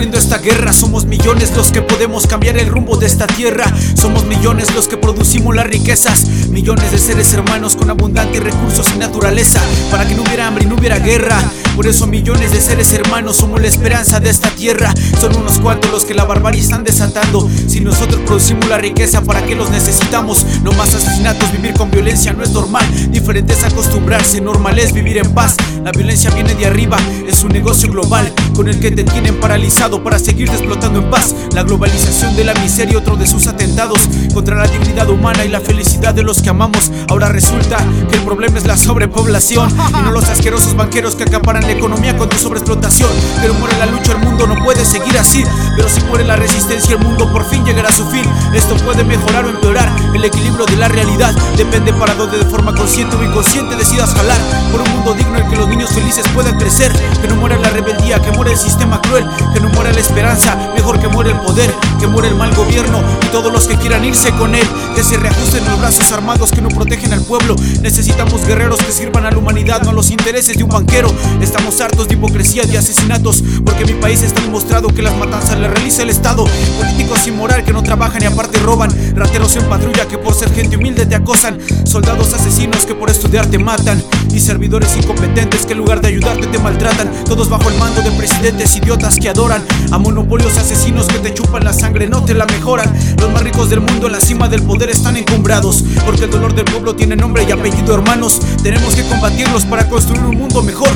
esta guerra. Somos millones los que podemos cambiar el rumbo de esta tierra. Somos millones los que producimos las riquezas. Millones de seres hermanos con abundantes recursos y naturaleza. Para que no hubiera hambre y no hubiera guerra. Por eso millones de seres hermanos somos la esperanza de esta tierra. Son unos cuantos los que la barbarie están desatando. Si nosotros producimos la riqueza, ¿para qué los necesitamos? No más asesinatos, vivir con violencia no es normal. Diferente es acostumbrarse, normal es vivir en paz. La violencia viene de arriba, es un negocio global con el que te tienen paralizado para seguir explotando en paz. La globalización de la miseria, otro de sus atentados contra la dignidad humana y la felicidad de los que amamos. Ahora resulta que el problema es la sobrepoblación y no los asquerosos banqueros que acaparan la economía con tu sobreexplotación. Pero muere la lucha, el mundo no puede seguir así. Pero si muere la resistencia, el mundo por fin llegará a su fin. Esto puede mejorar o empeorar. El equilibrio de la realidad depende para donde de forma consciente o inconsciente decidas jalar por un mundo digno en que los niños felices puedan crecer. Que no muera la rebeldía, que muera el sistema cruel, que no muera la esperanza, mejor que muera el poder, que muera el mal gobierno y todos los que quieran irse con él. Que se reajusten los brazos armados que no protegen al pueblo. Necesitamos guerreros que sirvan a la humanidad, no a los intereses de un banquero. Estamos hartos de hipocresía, de asesinatos, porque mi país está demostrado que las matanzas le realiza el Estado. Políticos sin moral que no trabajan y aparte roban. Rateros en patrulla que por ser gente humilde te acosan. Soldados asesinos que por estudiar te matan. Y servidores incompetentes que en lugar de ayudarte te maltratan. Todos bajo el mando de presidentes idiotas que adoran. A monopolios asesinos que te chupan la sangre, no te la mejoran. Los más ricos del mundo en la cima del poder están encumbrados. Porque el dolor del pueblo tiene nombre y apellido, hermanos. Tenemos que combatirlos para construir un mundo mejor.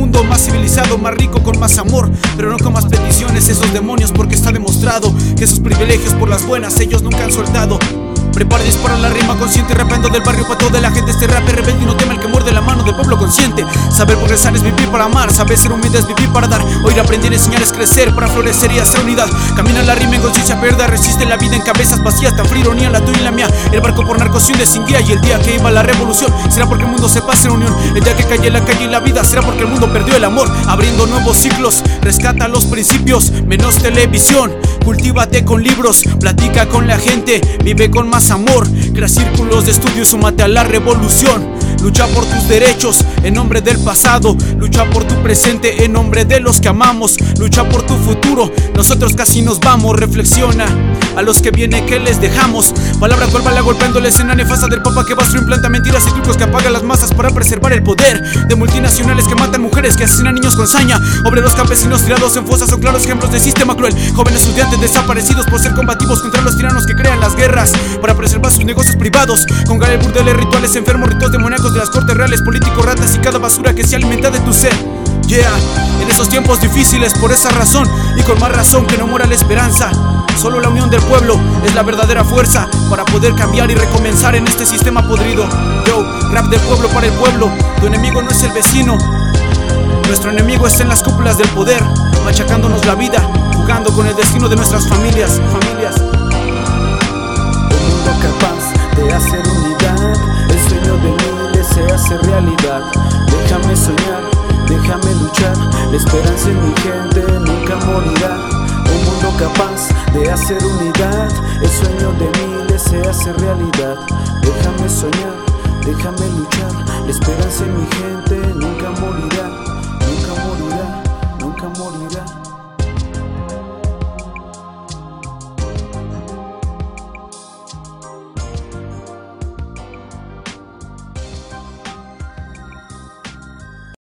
Mundo más civilizado, más rico, con más amor. Pero no con más peticiones, esos demonios, porque está demostrado que sus privilegios por las buenas ellos nunca han soltado. Prepara para la rima consciente, rapeando del barrio para toda la gente. Este rap rebelde y no teme el que muerde la mano. Saber progresar es vivir para amar, saber ser humilde es vivir para dar. Oír, aprender, enseñar es crecer para florecer y hacer unidad. Camina la rima en conciencia, perda, resiste la vida en cabezas vacías. Tan frío, ironía, la tuya y la mía. El barco por narcos y sin guía. Y el día que iba la revolución será porque el mundo se pase en unión. El día que calle la calle y la vida será porque el mundo perdió el amor. Abriendo nuevos ciclos, rescata los principios, menos televisión. Cultívate con libros, platica con la gente, vive con más amor. Crea círculos de estudio y súmate a la revolución. Lucha por tus derechos en nombre del pasado. Lucha por tu presente en nombre de los que amamos. Lucha por tu futuro. Nosotros casi nos vamos. Reflexiona. A los que viene que les dejamos. Palabra cual bala golpeando la escena nefasta del papa que bastro implanta mentiras y trucos que apagan las masas para preservar el poder. De multinacionales que matan mujeres, que asesinan niños con saña. Obreros campesinos tirados en fosas son claros ejemplos de sistema cruel. Jóvenes estudiantes desaparecidos por ser combativos contra los tiranos que crean las guerras. Para preservar sus negocios privados. Con Galel burdeles, rituales enfermos, ritos demoníacos de las cortes reales, políticos, ratas y cada basura que se alimenta de tu ser. En esos tiempos difíciles, por esa razón y con más razón que no muera la esperanza. Solo la unión del pueblo es la verdadera fuerza para poder cambiar y recomenzar en este sistema podrido. Yo, rap del pueblo para el pueblo, tu enemigo no es el vecino. Nuestro enemigo está en las cúpulas del poder, machacándonos la vida, jugando con el destino de nuestras familias, familias. Un mundo capaz de hacer unidad, el sueño de miles se hace realidad. La esperanza en mi gente nunca morirá. Un mundo capaz de hacer unidad, el sueño de miles se hace realidad. Déjame soñar, déjame luchar, la esperanza en mi gente